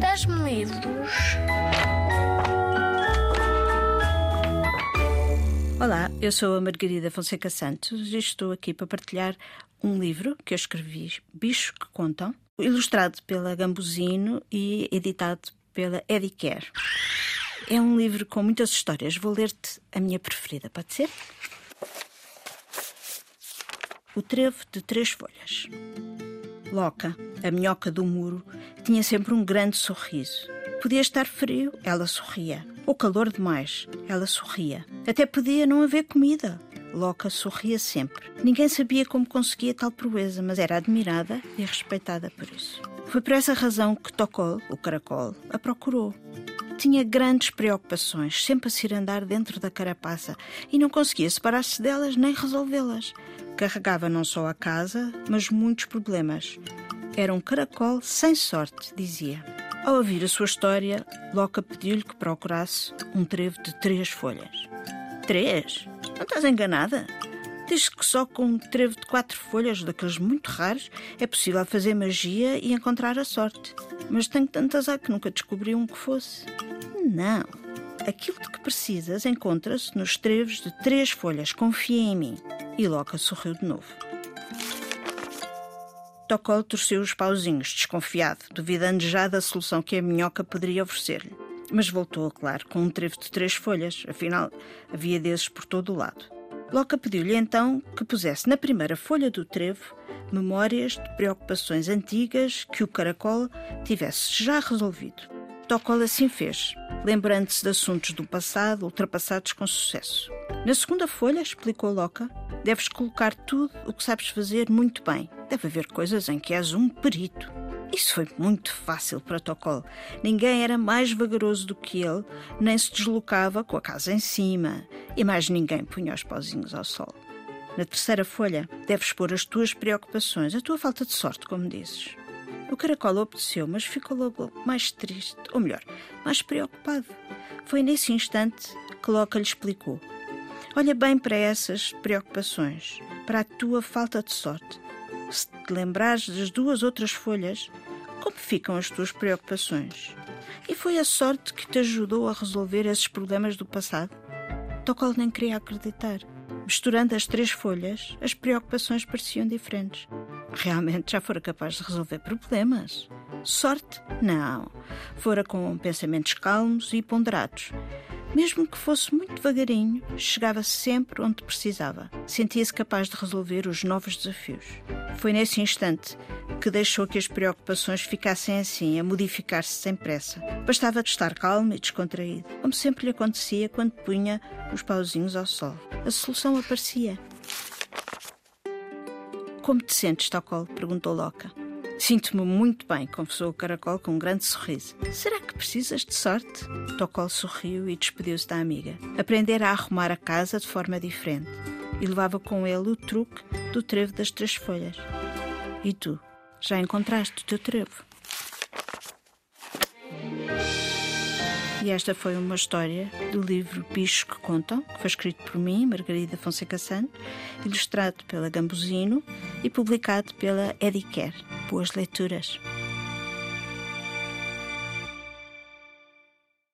Dás-me? Olá, eu sou a Margarida Fonseca Santos e estou aqui para partilhar um livro que eu escrevi, Bichos que Contam, ilustrado pela Gambusino e editado pela Edicare. É um livro com muitas histórias. Vou ler-te a minha preferida, pode ser? O Trevo de Três Folhas. Loca, a minhoca do muro, tinha sempre um grande sorriso. Podia estar frio, ela sorria. Ou calor demais, ela sorria. Até podia não haver comida. Loca sorria sempre. Ninguém sabia como conseguia tal proeza, mas era admirada e respeitada por isso. Foi por essa razão que Tocol, o caracol, a procurou. Tinha grandes preocupações, sempre a se ir andar dentro da carapaça e não conseguia separar-se delas nem resolvê-las. Carregava não só a casa, mas muitos problemas. Era um caracol sem sorte, dizia. Ao ouvir a sua história, Loca pediu-lhe que procurasse um trevo de três folhas. Três? Não estás enganada? Diz que só com um trevo de quatro folhas, daqueles muito raros, é possível fazer magia e encontrar a sorte. Mas tenho tanto azar que nunca descobri um que fosse. Não. Aquilo de que precisas encontra-se nos trevos de três folhas. Confia em mim. E Loca sorriu de novo. Tocol torceu os pauzinhos, desconfiado, duvidando já da solução que a minhoca poderia oferecer-lhe. Mas voltou, claro, com um trevo de três folhas, afinal havia desses por todo o lado. Loca pediu-lhe então que pusesse na primeira folha do trevo memórias de preocupações antigas que o caracol tivesse já resolvido. Tocol assim fez, lembrando-se de assuntos do passado ultrapassados com sucesso. Na segunda folha, explicou Loca, deves colocar tudo o que sabes fazer muito bem. Deve haver coisas em que és um perito. Isso foi muito fácil para Tocol. Ninguém era mais vagaroso do que ele, nem se deslocava com a casa em cima, e mais ninguém punha os pauzinhos ao sol. Na terceira folha, deves pôr as tuas preocupações, a tua falta de sorte, como dizes. O caracol obedeceu, mas ficou logo mais triste, ou melhor, mais preocupado. Foi nesse instante que Loca lhe explicou. Olha bem para essas preocupações, para a tua falta de sorte. Se te lembrares das duas outras folhas, como ficam as tuas preocupações? E foi a sorte que te ajudou a resolver esses problemas do passado? Tocol nem queria acreditar. Misturando as três folhas, as preocupações pareciam diferentes. Realmente já fora capaz de resolver problemas. Sorte? Não. Fora com pensamentos calmos e ponderados. Mesmo que fosse muito devagarinho, chegava sempre onde precisava. Sentia-se capaz de resolver os novos desafios. Foi nesse instante que deixou que as preocupações ficassem assim, a modificar-se sem pressa. Bastava de estar calmo e descontraído, como sempre lhe acontecia quando punha os pauzinhos ao sol. A solução aparecia. Como te sentes, Tocol? perguntou Loca. Sinto-me muito bem, confessou o caracol com um grande sorriso. Será que precisas de sorte? Tocol sorriu e despediu-se da amiga. Aprendera a arrumar a casa de forma diferente e levava com ele o truque do trevo das três folhas. E tu, já encontraste o teu trevo? E esta foi uma história do livro Bichos que Contam, que foi escrito por mim, Margarida Fonseca Santos, ilustrado pela Gambusino e publicado pela Edicare. Boas leituras!